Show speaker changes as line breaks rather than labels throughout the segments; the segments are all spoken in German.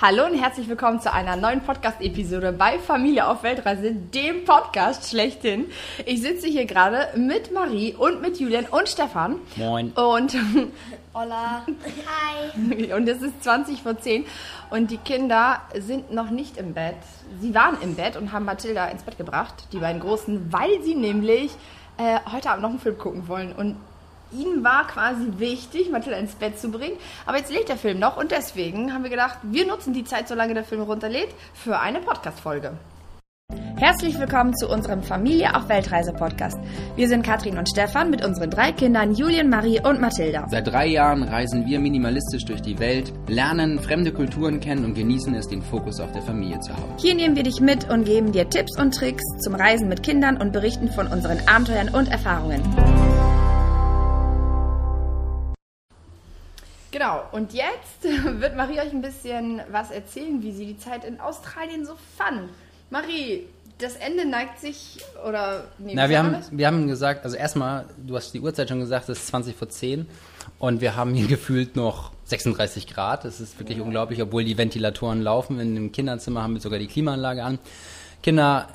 Hallo und herzlich willkommen zu einer neuen Podcast-Episode bei Familie auf Weltreise, dem Podcast schlechthin. Ich sitze hier gerade mit Marie und mit Julian und Stefan.
Moin.
Und,
Hola. Hi.
und es ist 20 vor 10 und die Kinder sind noch nicht im Bett. Sie waren im Bett und haben Mathilda ins Bett gebracht, die beiden Großen, weil sie nämlich äh, heute Abend noch einen Film gucken wollen. Und ihnen war quasi wichtig, Mathilda ins Bett zu bringen. Aber jetzt lädt der Film noch und deswegen haben wir gedacht, wir nutzen die Zeit, solange der Film runterlädt, für eine Podcast-Folge. Herzlich willkommen zu unserem Familie auf Weltreise Podcast. Wir sind Katrin und Stefan mit unseren drei Kindern Julien, Marie und Mathilda.
Seit drei Jahren reisen wir minimalistisch durch die Welt, lernen fremde Kulturen kennen und genießen es, den Fokus auf der Familie zu haben.
Hier nehmen wir dich mit und geben dir Tipps und Tricks zum Reisen mit Kindern und berichten von unseren Abenteuern und Erfahrungen. Genau, und jetzt wird Marie euch ein bisschen was erzählen, wie sie die Zeit in Australien so fand. Marie, das Ende neigt sich, oder... Nee,
Na, wir haben,
das?
wir haben gesagt, also erstmal, du hast die Uhrzeit schon gesagt, es ist 20 vor 10 und wir haben hier gefühlt noch 36 Grad. Das ist wirklich unglaublich, obwohl die Ventilatoren laufen. In dem Kinderzimmer haben wir sogar die Klimaanlage an. Kinder,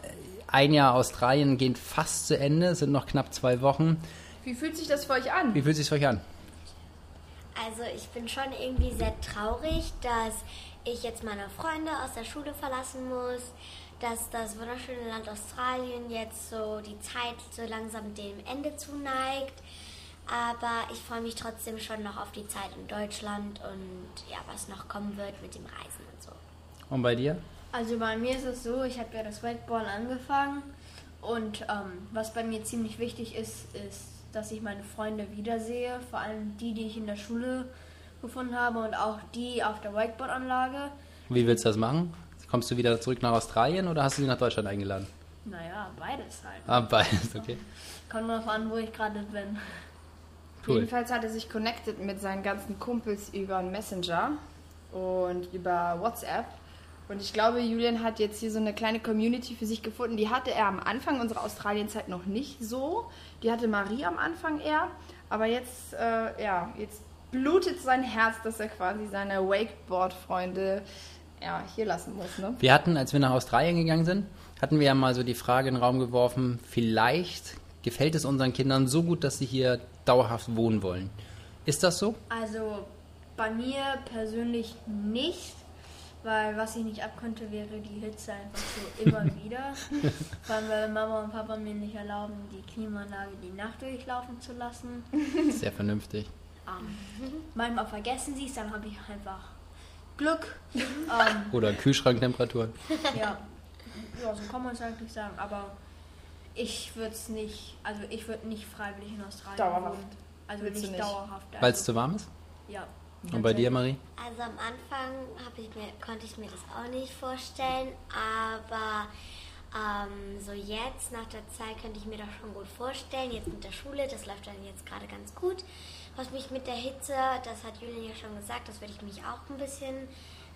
ein Jahr Australien geht fast zu Ende, es sind noch knapp zwei Wochen.
Wie fühlt sich das für euch an?
Wie fühlt es sich für euch an?
Also ich bin schon irgendwie sehr traurig, dass ich jetzt meine Freunde aus der Schule verlassen muss, dass das wunderschöne Land Australien jetzt so die Zeit so langsam dem Ende zuneigt. Aber ich freue mich trotzdem schon noch auf die Zeit in Deutschland und ja, was noch kommen wird mit dem Reisen und so.
Und bei dir?
Also bei mir ist es so, ich habe ja das Wakeball angefangen und ähm, was bei mir ziemlich wichtig ist, ist, dass ich meine Freunde wiedersehe, vor allem die, die ich in der Schule gefunden habe und auch die auf der Wakeboard-Anlage.
Wie willst du das machen? Kommst du wieder zurück nach Australien oder hast du sie nach Deutschland eingeladen?
Naja, beides halt.
Ah, beides, okay.
Kommt drauf an, wo ich gerade bin.
Cool.
Jedenfalls hat er sich connected mit seinen ganzen Kumpels über Messenger und über WhatsApp. Und ich glaube, Julian hat jetzt hier so eine kleine Community für sich gefunden. Die hatte er am Anfang unserer Australienzeit noch nicht so. Die hatte Marie am Anfang eher. Aber jetzt, äh, ja, jetzt blutet sein Herz, dass er quasi seine Wakeboard-Freunde ja, hier lassen muss. Ne?
Wir hatten, als wir nach Australien gegangen sind, hatten wir ja mal so die Frage in den Raum geworfen, vielleicht gefällt es unseren Kindern so gut, dass sie hier dauerhaft wohnen wollen. Ist das so?
Also bei mir persönlich nicht, weil was ich nicht abkonnte, wäre die Hitze einfach so immer wieder. Vor allem, weil Mama und Papa mir nicht erlauben, die Klimaanlage die Nacht durchlaufen zu lassen.
Sehr vernünftig.
Ähm, manchmal vergessen sie es, dann habe ich einfach Glück. ähm,
Oder Kühlschranktemperaturen.
ja. ja, so kann man es eigentlich sagen. Aber ich würde es nicht, also ich würde nicht freiwillig in Australien
Dauerhaft.
wohnen. Also nicht,
nicht?
dauerhaft. Also,
Weil es zu warm ist?
Ja.
Und bei dir, Marie?
Also am Anfang ich mir, konnte ich mir das auch nicht vorstellen, aber ähm, so jetzt nach der Zeit könnte ich mir das schon gut vorstellen. Jetzt mit der Schule, das läuft dann jetzt gerade ganz gut. Was mich mit der Hitze, das hat Julian ja schon gesagt, das würde ich mich auch ein bisschen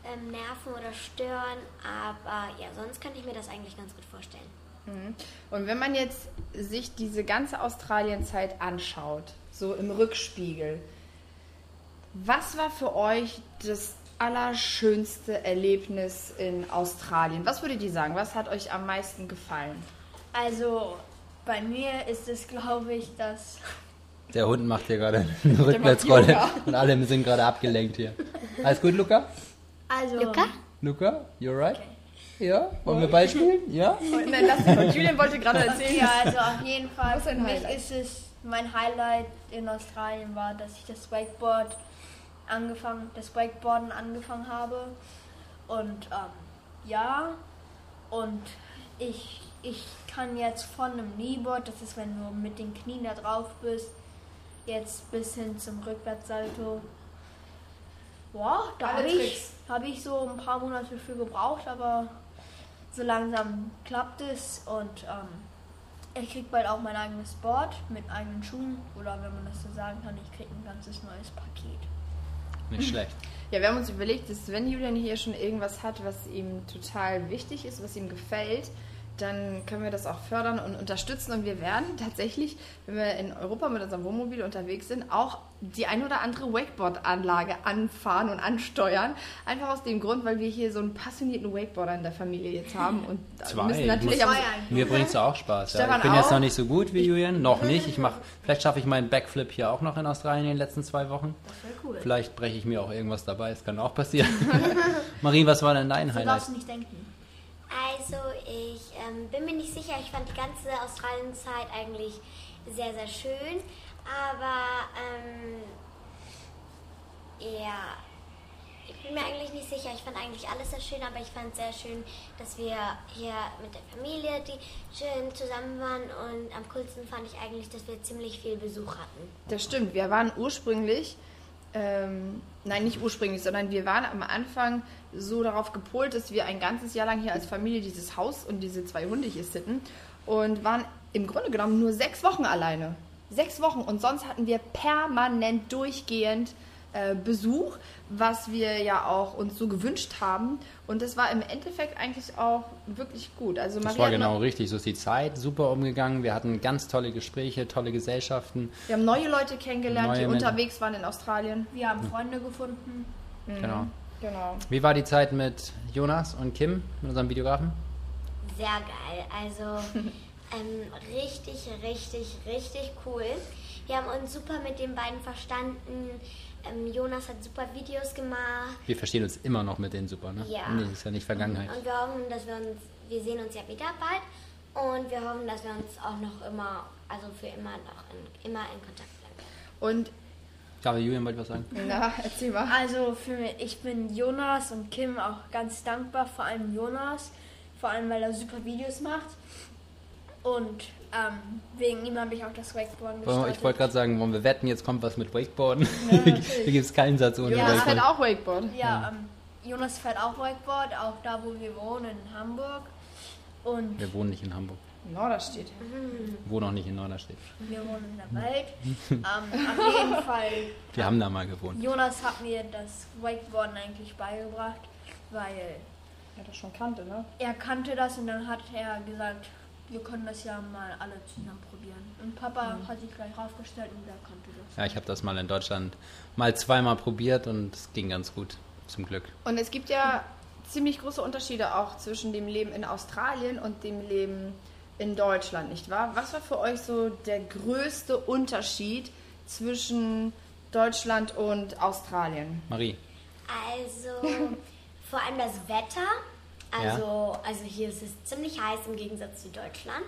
ähm, nerven oder stören, aber ja, sonst könnte ich mir das eigentlich ganz gut vorstellen.
Und wenn man jetzt sich diese ganze Australienzeit anschaut, so im Rückspiegel, was war für euch das allerschönste Erlebnis in Australien? Was würdet ihr sagen? Was hat euch am meisten gefallen?
Also bei mir ist es, glaube ich, dass
Der Hund macht hier gerade eine Rückwärtsrolle und alle sind gerade abgelenkt hier. Alles gut, Luca?
also
Luca?
Luca, you alright? Ja? Wollen wir Ball spielen? Ja?
Nein, lass mal. Julian wollte gerade erzählen.
Ja, also auf jeden Fall. Für mich
Highlight?
ist es, mein Highlight in Australien war, dass ich das Wakeboard angefangen, das Wakeboarden angefangen habe. Und ähm, ja, und ich, ich kann jetzt von einem Kneeboard, das ist, wenn du mit den Knien da drauf bist, jetzt bis hin zum Rückwärtssalto. Boah, da habe ich, hab ich so ein paar Monate für gebraucht, aber so langsam klappt es und ähm, ich krieg bald auch mein eigenes Board mit eigenen Schuhen oder wenn man das so sagen kann, ich krieg ein ganzes neues Paket.
Nicht schlecht.
Ja, wir haben uns überlegt, dass wenn Julian hier schon irgendwas hat, was ihm total wichtig ist, was ihm gefällt, dann können wir das auch fördern und unterstützen. Und wir werden tatsächlich, wenn wir in Europa mit unserem Wohnmobil unterwegs sind, auch die ein oder andere Wakeboard-Anlage anfahren und ansteuern. Einfach aus dem Grund, weil wir hier so einen passionierten Wakeboarder in der Familie jetzt haben. Und
Zwei.
müssen
Ich
natürlich
muss- Mir bringt es auch Spaß. Ja. Ich bin jetzt
auch?
noch nicht so gut wie Julian, noch nicht. Ich mach, vielleicht schaffe ich meinen Backflip hier auch noch in Australien in den letzten zwei Wochen.
Das wäre cool.
Vielleicht breche ich mir auch irgendwas dabei, das kann auch passieren. Marie, was war denn dein
So
Highlight?
darfst du nicht denken.
Also ich ähm, bin mir nicht sicher, ich fand die ganze Australienzeit eigentlich sehr, sehr schön, aber ähm, ja, ich bin mir eigentlich nicht sicher. Ich fand eigentlich alles sehr schön, aber ich fand sehr schön, dass wir hier mit der Familie, die schön zusammen waren und am coolsten fand ich eigentlich, dass wir ziemlich viel Besuch hatten.
Das stimmt. Wir waren ursprünglich, ähm, nein, nicht ursprünglich, sondern wir waren am Anfang so darauf gepolt, dass wir ein ganzes Jahr lang hier als Familie dieses Haus und diese zwei Hunde hier sitten und waren im Grunde genommen nur sechs Wochen alleine. Sechs Wochen und sonst hatten wir permanent durchgehend äh, Besuch, was wir ja auch uns so gewünscht haben. Und das war im Endeffekt eigentlich auch wirklich gut. Also
Das
Maria
war
hat
genau richtig. So ist die Zeit super umgegangen. Wir hatten ganz tolle Gespräche, tolle Gesellschaften.
Wir haben neue Leute kennengelernt,
Neue
die
Menschen.
unterwegs waren in Australien.
Wir haben Freunde gefunden.
Genau.
Genau.
Wie war die Zeit mit Jonas und Kim, mit unserem Videografen?
Sehr geil. Also ähm, richtig, richtig, richtig cool. Wir haben uns super mit den beiden verstanden. Ähm, Jonas hat super Videos gemacht.
Wir verstehen uns immer noch mit denen super, ne?
Ja.
Nee, ist ja nicht Vergangenheit.
Und wir hoffen, dass wir uns, wir sehen uns ja wieder bald. Und wir hoffen, dass wir uns auch noch immer, also für immer noch in, immer in Kontakt bleiben.
Und
Ich glaube, Julian wollte was sagen.
na, erzähl mal.
Also für mich, ich bin Jonas und Kim auch ganz dankbar, vor allem Jonas, vor allem weil er super Videos macht. Und ähm, wegen ihm habe ich auch das Wakeboarden gestartet.
Ich wollte gerade sagen, wollen wir wetten, jetzt kommt was mit Wakeboarden. Hier gibt es keinen Satz ohne
Jonas fährt
Wakeboard.
auch Wakeboard.
Ja, ähm, Jonas fährt auch Wakeboard, auch da, wo wir wohnen, in Hamburg. Und
Wir wohnen nicht in Hamburg.
Norderstedt.
Wohnen auch nicht in Norderstedt.
wir wohnen in der Welt. ähm, auf jeden Fall,
Wir haben da mal gewohnt.
Jonas hat mir das Wakeboarden eigentlich beigebracht, weil
Ja, das schon kannte, ne?
er kannte das und dann hat er gesagt, wir können das ja mal alle zusammen probieren. Und Papa hat sich gleich raufgestellt und der kannte das.
Ja, ich habe das mal in Deutschland mal zweimal probiert und es ging ganz gut, zum Glück.
Und es gibt ja ziemlich große Unterschiede auch zwischen dem Leben in Australien und dem Leben in Deutschland, nicht wahr? Was war für euch so der größte Unterschied zwischen Deutschland und Australien?
Marie,
Also vor allem das Wetter. Also, also hier ist es ziemlich heiß im Gegensatz zu Deutschland.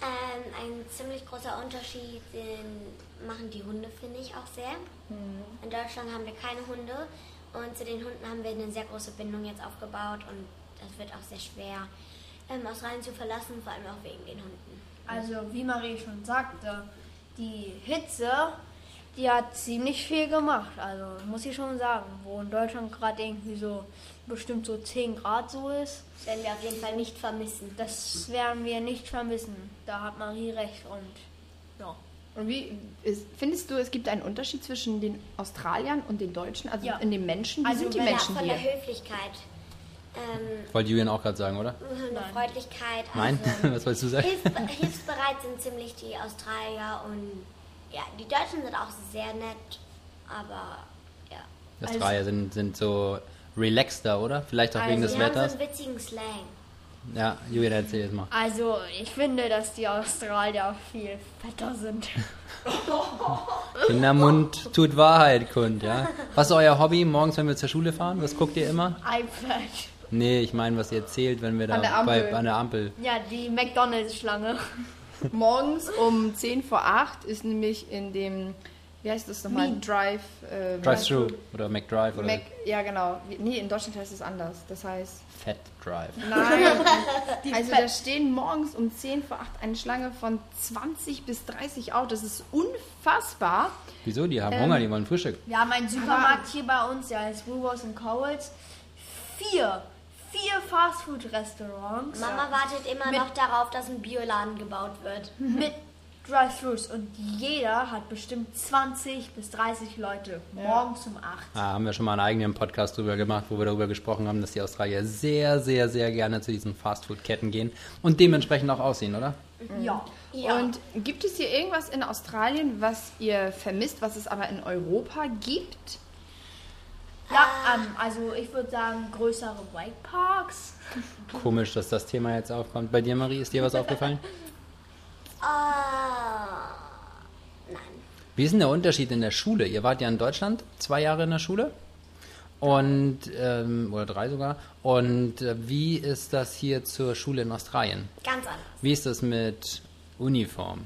Ähm, ein ziemlich großer Unterschied sind, machen die Hunde, finde ich, auch sehr. In Deutschland haben wir keine Hunde und zu den Hunden haben wir eine sehr große Bindung jetzt aufgebaut und das wird auch sehr schwer, ähm, Australien zu verlassen, vor allem auch wegen den Hunden.
Also, wie Marie schon sagte, die Hitze, die hat ziemlich viel gemacht. Also, muss ich schon sagen, wo in Deutschland gerade irgendwie so bestimmt so 10 Grad so ist,
Das werden wir auf jeden Fall nicht vermissen.
das werden wir nicht vermissen. Da hat Marie recht und ja.
Und wie ist, findest du, es gibt einen Unterschied zwischen den Australiern und den Deutschen, also
Ja.
in den Menschen? Wie
Also
sind die Menschen
von
hier?
der Höflichkeit. Ähm,
wollte Julian auch gerade sagen, oder?
Von der Freundlichkeit.
Nein?
Also,
Was wolltest du sagen?
hilf, hilfsbereit sind ziemlich die Australier und ja, die Deutschen sind auch sehr nett, aber ja.
Die
Also-
Australier sind, sind so relaxter, oder? Vielleicht auch wegen
Also
des
Die haben
Wetters.
so einen witzigen Slang.
Ja, Julian, erzähl jetzt mal.
Also, ich finde, dass die Australier viel fetter sind.
Kindermund tut Wahrheit kund, ja? Was ist euer Hobby morgens, wenn wir zur Schule fahren? Was guckt ihr immer?
iPad.
Nee, ich meine, was ihr erzählt, wenn wir da
An der Ampel.
bei, an der Ampel.
Ja, die McDonalds-Schlange.
Morgens um 10 vor 8 ist nämlich in dem, wie heißt das nochmal?
Mean.
Drive. Äh,
Drive-Thru oder McDrive oder
Mac, ja, genau. Nee, in Deutschland heißt es anders. Das heißt.
Fat Drive.
Nein. also da stehen morgens um 10 vor 8 eine Schlange von 20 bis 30 Autos. Das ist unfassbar.
Wieso? Die haben
Ähm,
Hunger, die wollen Frühstück.
Wir haben einen Supermarkt hier bei uns, der heißt Woolworths and Coles. Vier, vier Fastfood-Restaurants
Mama wartet immer
Mit-
noch darauf, dass ein Bioladen gebaut wird.
mit Drive-Thrus und jeder hat bestimmt 20 bis 30 Leute morgens um 8.
Ah, haben wir schon mal einen eigenen Podcast drüber gemacht, wo wir darüber gesprochen haben, dass die Australier sehr, sehr, sehr gerne zu diesen Fastfood-Ketten gehen und dementsprechend auch aussehen, oder?
Ja.
Ja.
Und gibt es hier irgendwas in Australien, was ihr vermisst, was es aber in Europa gibt?
Ja, ähm, also ich würde sagen größere Wakeparks.
Komisch, dass das Thema jetzt aufkommt. Bei dir, Marie, ist dir was aufgefallen?
Ah, nein.
Wie ist denn der Unterschied in der Schule? Ihr wart ja in Deutschland zwei Jahre in der Schule und ähm, oder drei sogar. Und äh, wie ist das hier zur Schule in Australien?
Ganz anders.
Wie ist das mit Uniform?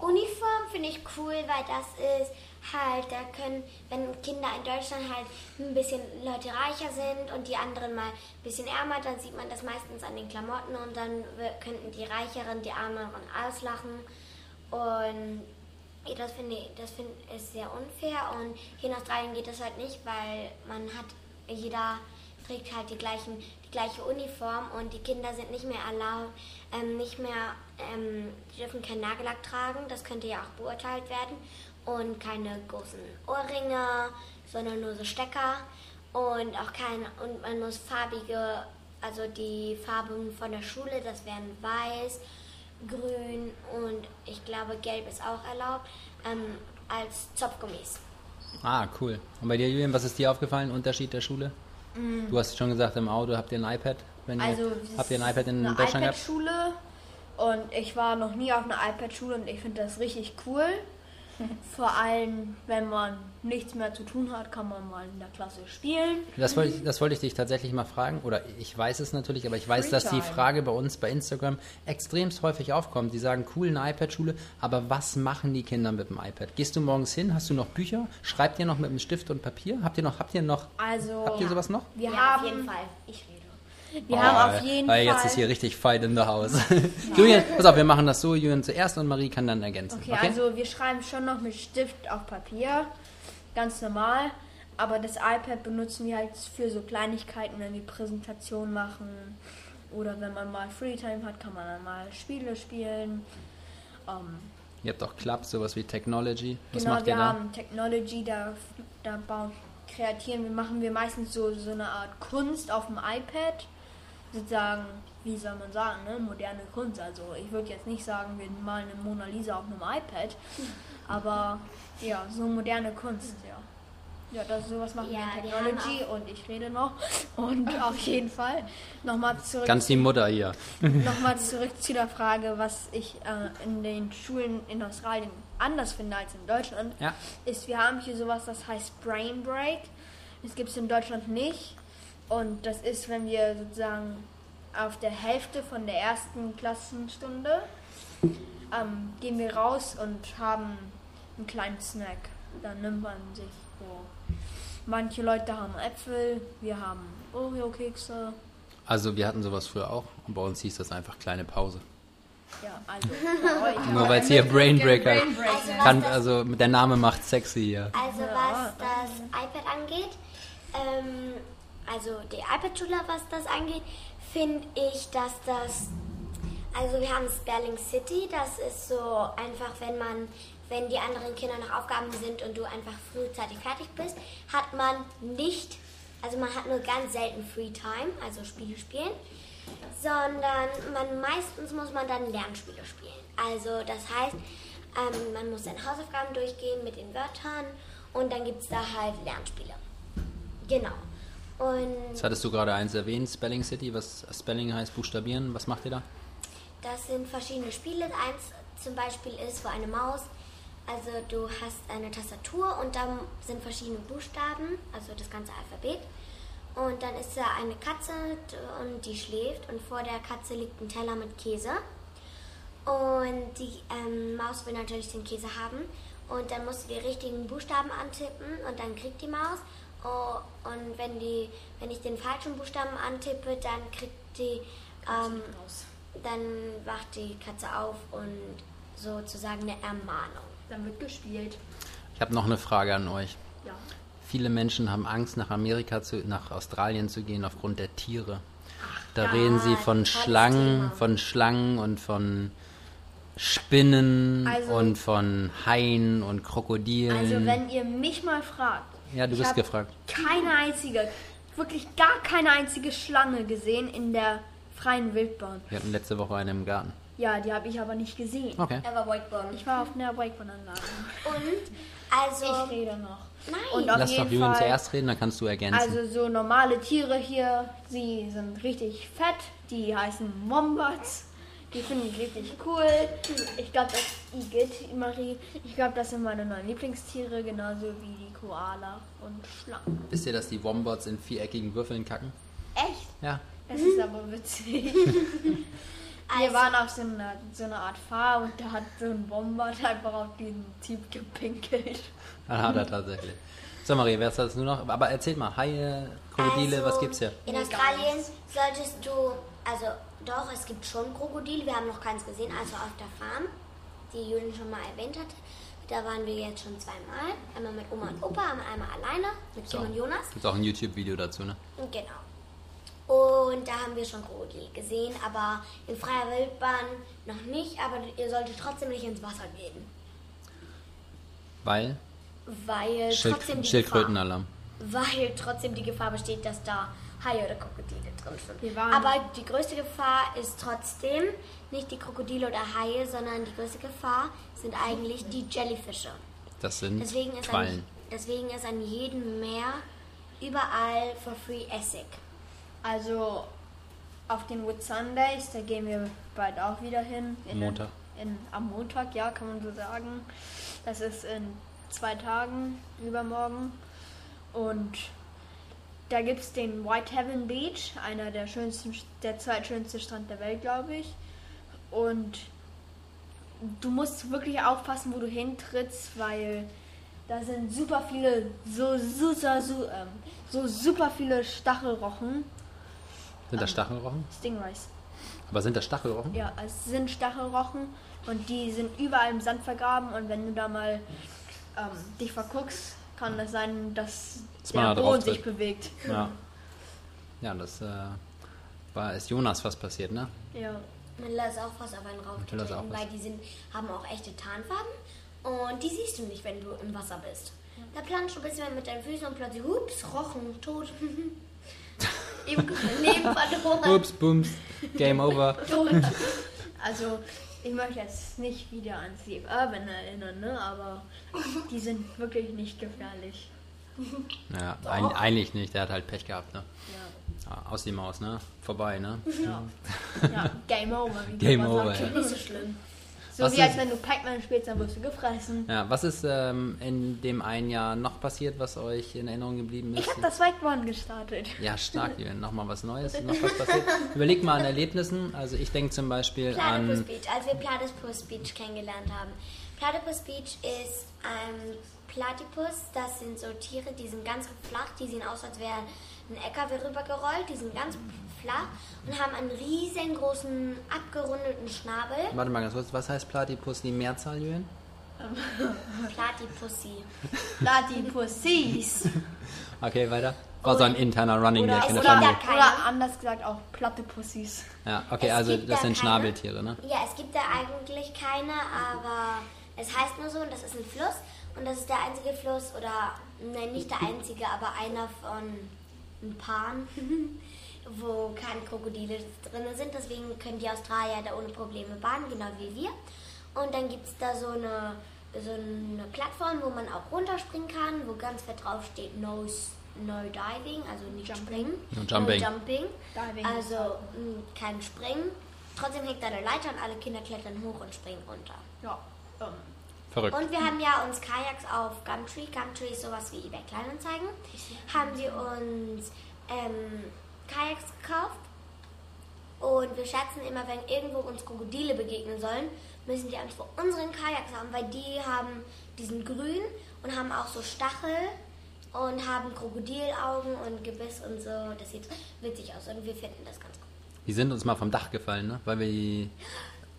Uniform finde ich cool, weil das ist halt, da können, wenn Kinder in Deutschland halt ein bisschen Leute reicher sind und die anderen mal ein bisschen ärmer, dann sieht man das meistens an den Klamotten und dann könnten die Reicheren die Ärmeren auslachen. Und das finde ich, das finde ich sehr unfair und hier in Australien geht das halt nicht, weil man hat, jeder trägt halt die, gleichen, die gleiche Uniform und die Kinder sind nicht mehr erlaubt, ähm, nicht mehr, ähm, dürfen keinen Nagellack tragen, das könnte ja auch beurteilt werden und keine großen Ohrringe, sondern nur so Stecker und auch kein, und man muss farbige, also die Farben von der Schule, das wären weiß, grün und ich glaube gelb ist auch erlaubt, ähm, als Zopfgummis.
Ah, cool. Und bei dir, Julian, was ist dir aufgefallen? Unterschied der Schule? Du hast schon gesagt, im Auto habt ihr ein iPad. Wenn ihr,
Mm. Also es
habt ihr ein iPad in
eine
Deutschland gehabt?
iPad-Schule und ich war noch nie auf einer iPad-Schule und ich finde das richtig cool. Vor allem, wenn man nichts mehr zu tun hat, kann man mal in der Klasse spielen.
Das wollte, ich, das wollte ich dich tatsächlich mal fragen, oder ich weiß es natürlich, aber ich weiß, dass die. Frage bei uns bei Instagram extremst häufig aufkommt. Die sagen, cool, eine iPad-Schule, aber was machen die Kinder mit dem iPad? Gehst du morgens hin, hast du noch Bücher? Schreibt ihr noch mit einem Stift und Papier? Habt ihr noch, habt ihr noch,
Also
habt ihr sowas noch?
wir
ja,
haben
auf jeden Fall. Ich rede.
Wir
Oh,
haben auf jeden
weil
Fall.
jetzt ist hier richtig Fight in the House. Julian, pass auf, wir machen das so, Julian zuerst und Marie kann dann ergänzen.
Okay, also wir schreiben schon noch mit Stift auf Papier, ganz normal. Aber das iPad benutzen wir halt für so Kleinigkeiten, wenn wir Präsentation machen. Oder wenn man mal Freetime hat, kann man dann mal Spiele spielen. Ähm,
Ihr habt auch Clubs, sowas wie Technology. Was
genau,
macht
wir
ihr da?
haben Technology, da, da bauen, kreatieren wir, machen wir meistens so, so eine Art Kunst auf dem iPad. Sozusagen, wie soll man sagen, ne? moderne Kunst. Also ich würde jetzt nicht sagen, wir malen eine Mona Lisa auf einem iPad, aber ja, so moderne Kunst, ja. Ja, das sowas machen
Ja,
wir in Technology und ich rede noch. Und auf jeden Fall nochmal zurück
Ganz die Mutter hier.
Nochmal zurück zu der Frage, was ich äh, in den Schulen in Australien anders finde als in Deutschland,
Ja.
ist, wir haben hier sowas, das heißt Brain Break. Das gibt es in Deutschland nicht. Und das ist, wenn wir sozusagen auf der Hälfte von der ersten Klassenstunde ähm, gehen wir raus und haben einen kleinen Snack. Dann nimmt man sich so. Manche Leute haben Äpfel, wir haben Oreo-Kekse.
Also wir hatten sowas früher auch und bei uns hieß das einfach kleine Pause.
Ja, also bei euch.
Nur weil es hier Brain Break heißt.
Brain
Also was
Kann,
das-
also der Name macht sexy hier.
Also was das iPad angeht, ähm, also die iPad-Schule, was das angeht, finde ich, dass das, also wir haben Spelling City, das ist so einfach, wenn man, wenn die anderen Kinder noch Aufgaben sind und du einfach frühzeitig fertig bist, hat man nicht, also man hat nur ganz selten Free Time, also Spiele spielen, sondern man meistens muss man dann Lernspiele spielen. Also das heißt, ähm, man muss seine Hausaufgaben durchgehen mit den Wörtern und dann gibt es da halt Lernspiele. Genau. Und
Jetzt hattest du gerade eins erwähnt, Spelling City. Was Spelling heißt buchstabieren. Was macht ihr da?
das sind verschiedene Spiele. Eins zum Beispiel ist, wo eine Maus, also du hast eine Tastatur und da sind verschiedene Buchstaben, also das ganze Alphabet. Und dann ist da eine Katze und die schläft und vor der Katze liegt ein Teller mit Käse. Und die ähm, Maus will natürlich den Käse haben. Und dann musst du die richtigen Buchstaben antippen und dann kriegt die Maus. Oh, und wenn, die, wenn ich den falschen Buchstaben antippe, dann kriegt die, ähm, dann wacht die Katze auf und sozusagen eine Ermahnung.
Dann wird gespielt.
Ich habe noch eine Frage an euch.
Ja.
Viele Menschen haben Angst, nach Amerika zu, nach Australien zu gehen aufgrund der Tiere. Da
ja,
reden sie von Schlangen,
Thema.
von Schlangen und von Spinnen
Also-
und von Haien und Krokodilen.
Also wenn ihr mich mal fragt,
ja, du
ich
bist gefragt.
keine einzige, wirklich gar keine einzige Schlange gesehen in der freien Wildbahn.
Wir hatten letzte Woche eine im Garten.
Ja, die habe ich aber nicht gesehen.
Okay.
Er war Wakeboarden.
Ich war auf einer Wakeboard-Anlage.
Und, also,
Ich rede noch.
nein.
Und auf
Lass doch Julian zuerst reden, dann kannst du ergänzen.
Also so normale Tiere hier, sie sind richtig fett. Die heißen Wombats. Die finde ich richtig cool. Ich glaube, das Igitt, Marie. Ich glaube, das sind meine neuen Lieblingstiere, genauso wie Koala und Schlangen.
Wisst ihr, dass die Wombats in viereckigen Würfeln kacken?
Echt?
Ja.
Das ist aber witzig. Wir
Also-
waren auf so einer, so einer Art Fahr und da hat so ein Wombat einfach auf diesen Typ gepinkelt.
Dann hat er tatsächlich. So, Marie, wer ist das nur noch? Aber erzähl mal, Haie, Krokodile,
Also,
was gibt's hier?
In Australien solltest du, also doch, es gibt schon Krokodile, wir haben noch keins gesehen, also auf der Farm, die Julian schon mal erwähnt hatte. Da waren wir jetzt schon zweimal. Einmal mit Oma und Opa, einmal alleine mit Kim und Jonas.
Gibt's auch ein YouTube-Video dazu, ne?
Genau. Und da haben wir schon Krokodile gesehen, aber in freier Wildbahn noch nicht, aber ihr solltet trotzdem nicht ins Wasser gehen.
Weil
Weil
Schild
trotzdem die
Schildkrötenalarm.
Gefahr, weil trotzdem die Gefahr besteht, dass da Haie oder Krokodile drin
Wir
schwimmen.
waren-
Aber die größte Gefahr ist trotzdem nicht die Krokodile oder Haie, sondern die größte Gefahr sind eigentlich die Jellyfische.
Das sind
Deswegen ist, an,
Quallen.
deswegen ist an jedem Meer überall for free Essig.
Also auf den Wood Sundays, da gehen wir bald auch wieder hin. In
Montag.
In, am Montag, ja, kann man so sagen. Das ist in zwei Tagen, übermorgen. Und da gibt es den White Heaven Beach, einer der schönsten, der zweitschönste Strand der Welt, glaube ich. Und du musst wirklich aufpassen, wo du hintrittst, weil da sind super viele, so, so, so, ähm, so super viele Stachelrochen.
Sind das Stachelrochen?
Stingrays.
Aber sind das Stachelrochen?
Ja, es sind Stachelrochen und die sind überall im Sand vergraben und wenn du da mal ähm, dich verguckst, kann es sein, dass
man
der Boden sich bewegt.
Ja. Ja, das äh, war ist Jonas fast passiert, ne?
Ja.
Miller ist auch fast auf einen
Miller ist auch
raufgetreten,
was.
weil die sind, haben auch echte Tarnfarben und die siehst du nicht, wenn du im Wasser bist. Da planst du ein bisschen mit deinen Füßen und plötzlich, hups, Rochen, tot. Im Leben verloren.
Ups, bums, Game over.
Tot. Also, ich möchte jetzt nicht wieder an Steve Irwin erinnern, ne? aber die sind wirklich nicht gefährlich.
Ja, ein, eigentlich nicht, der hat halt Pech gehabt, ne?
Ja.
Ah, Aus die Maus, ne? Vorbei, ne?
Ja, ja Game over. Wie
Game over, ja.
Nicht so schlimm.
So
Was
wie
ist-
als wenn du Pac-Man spielst, dann wirst du gefressen.
Ja, was ist ähm, in dem einen Jahr noch passiert, was euch in Erinnerung geblieben ist?
Ich habe das Wakeboarden gestartet.
Ja, stark, Julian. Nochmal was Neues, noch was passiert. Überleg mal an Erlebnissen. Also ich denke zum Beispiel
Platypus
an...
Beach, als wir Platypus Beach kennengelernt haben. Platypus Beach ist ein Platypus, das sind so Tiere, die sind ganz flach, die sehen aus, als wäre ein LKW rübergerollt, die sind ganz flach und haben einen riesengroßen, abgerundeten Schnabel.
Warte mal ganz kurz, was heißt Platypus, die Mehrzahl, Julian?
Platypussi.
Platypussies.
Okay, weiter. War so ein interner Running
Oder,
Gag in der Familie.
oder anders gesagt auch Platypussies.
Ja, okay,
Es
also das
da
sind
keine-
Schnabeltiere, ne?
Ja, es gibt da eigentlich keine, aber es heißt nur so und das ist ein Fluss und das ist der einzige Fluss oder nein, nicht der einzige, aber einer von ein paar, wo keine Krokodile drin sind. Deswegen können die Australier da ohne Probleme baden, genau wie wir. Und dann gibt es da so eine, so eine Plattform, wo man auch runterspringen kann, wo ganz fett drauf steht No, S- no Diving, also nicht
Jumping.
springen.
No Jumping.
No jumping.
Diving.
Also mh, kein Springen. Trotzdem hängt da eine Leiter und alle Kinder klettern hoch und springen runter.
Ja. Ähm,
Verrückt.
Und wir haben ja uns Kajaks auf Gumtree, Gumtree ist sowas wie eBay Kleinanzeigen, haben wir uns ähm, Kajaks gekauft und wir schätzen immer, wenn irgendwo uns Krokodile begegnen sollen, müssen die Angst vor unseren Kajaks haben, weil die haben, die sind grün und haben auch so Stachel und haben Krokodilaugen und Gebiss und so. Das sieht witzig aus und wir finden das ganz gut.
Die sind uns mal vom Dach gefallen, ne? Weil wir die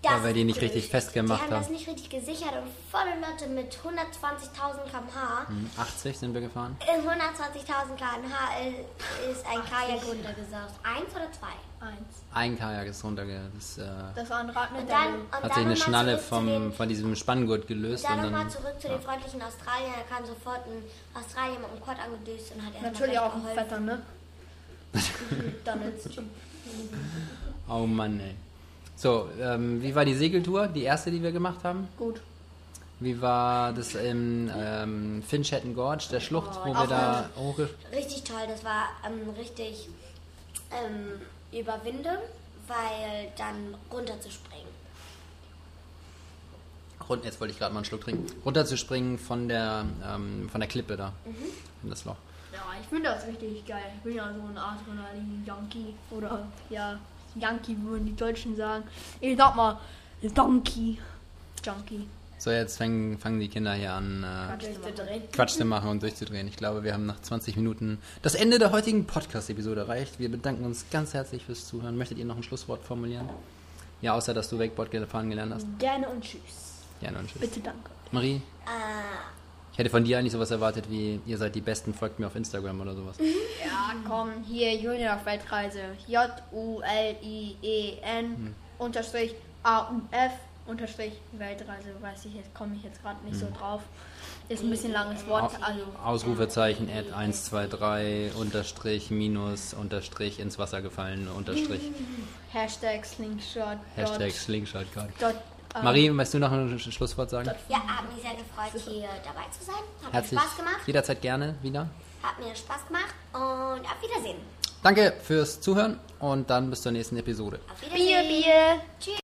Weil wir die nicht richtig
Die
festgemacht
haben das
haben.
nicht richtig gesichert und volle Lotte mit 120.000 km/h.
Hm, 80 sind wir gefahren.
In 120.000 km/h ist ein Kajak runtergesaugt. Eins oder zwei?
Eins.
Ein Kajak ist runtergegangen. Das äh,
Das war ein Rad mit
Und dann, und
hat
dann
sich eine
nochmal
Schnalle
zurück zu
vom,
den-
von diesem Spanngurt gelöst.
Dann
und
nochmal
dann,
zurück zu den freundlichen Australiern. Da kam sofort ein Australier mit dem Quad angedüst und hat erstmal
Natürlich auch ein
geholfen.
Vetter, ne? Donalds Typ.
oh Mann, ey. So, ähm, wie war die Segeltour? Die erste, die wir gemacht haben?
Gut.
Wie war das im ähm, Finschatten Gorge, der Schlucht, wo wir da hochge...
Richtig toll. Das war ähm, richtig ähm, überwinden, weil dann runterzuspringen.
Rund, jetzt wollte ich gerade mal einen Schluck trinken. Runterzuspringen von der, ähm, von der Klippe da.
Mhm.
In das Loch.
Ja, ich finde das richtig geil. Ich bin ja so ein Adrenalin-Junkie. Oder, ja, Yankee würden die Deutschen sagen. Ich sag mal, Donkey. Junkie.
So, jetzt fangen, fangen die Kinder hier an, äh. Quatsch zu machen und durchzudrehen. Ich glaube, wir haben nach 20 Minuten das Ende der heutigen Podcast-Episode erreicht. Wir bedanken uns ganz herzlich fürs Zuhören. Möchtet ihr noch ein Schlusswort formulieren? Ja, außer dass du Wakeboard fahren gelernt hast.
Gerne und tschüss.
Ja, und tschüss.
Bitte danke.
Marie,
Äh,
ich hätte von dir eigentlich sowas erwartet wie, ihr seid die Besten, folgt mir auf Instagram oder sowas.
Ja, komm, hier Julian auf Weltreise. J-U-L-I-E-N unterstrich A-U-F unterstrich Weltreise. Weiß ich jetzt, komme ich jetzt gerade nicht so drauf. Ist ein bisschen langes Wort, also
Ausrufezeichen, Ad 123, Unterstrich, Minus, Unterstrich, ins Wasser gefallen, Unterstrich,
Hashtag Slingshot.
Hashtag Slingshot.
Ähm,
Marie, möchtest du noch ein Sch- Schlusswort sagen?
ja, hat mich sehr gefreut, hier dabei zu sein. Hat mir
Herzlich,
Spaß gemacht.
jederzeit gerne wieder.
Hat mir Spaß gemacht und auf Wiedersehen.
Danke fürs Zuhören und dann bis zur nächsten Episode.
Auf
Bier,
Wiedersehen.
Bier.
Tschüss.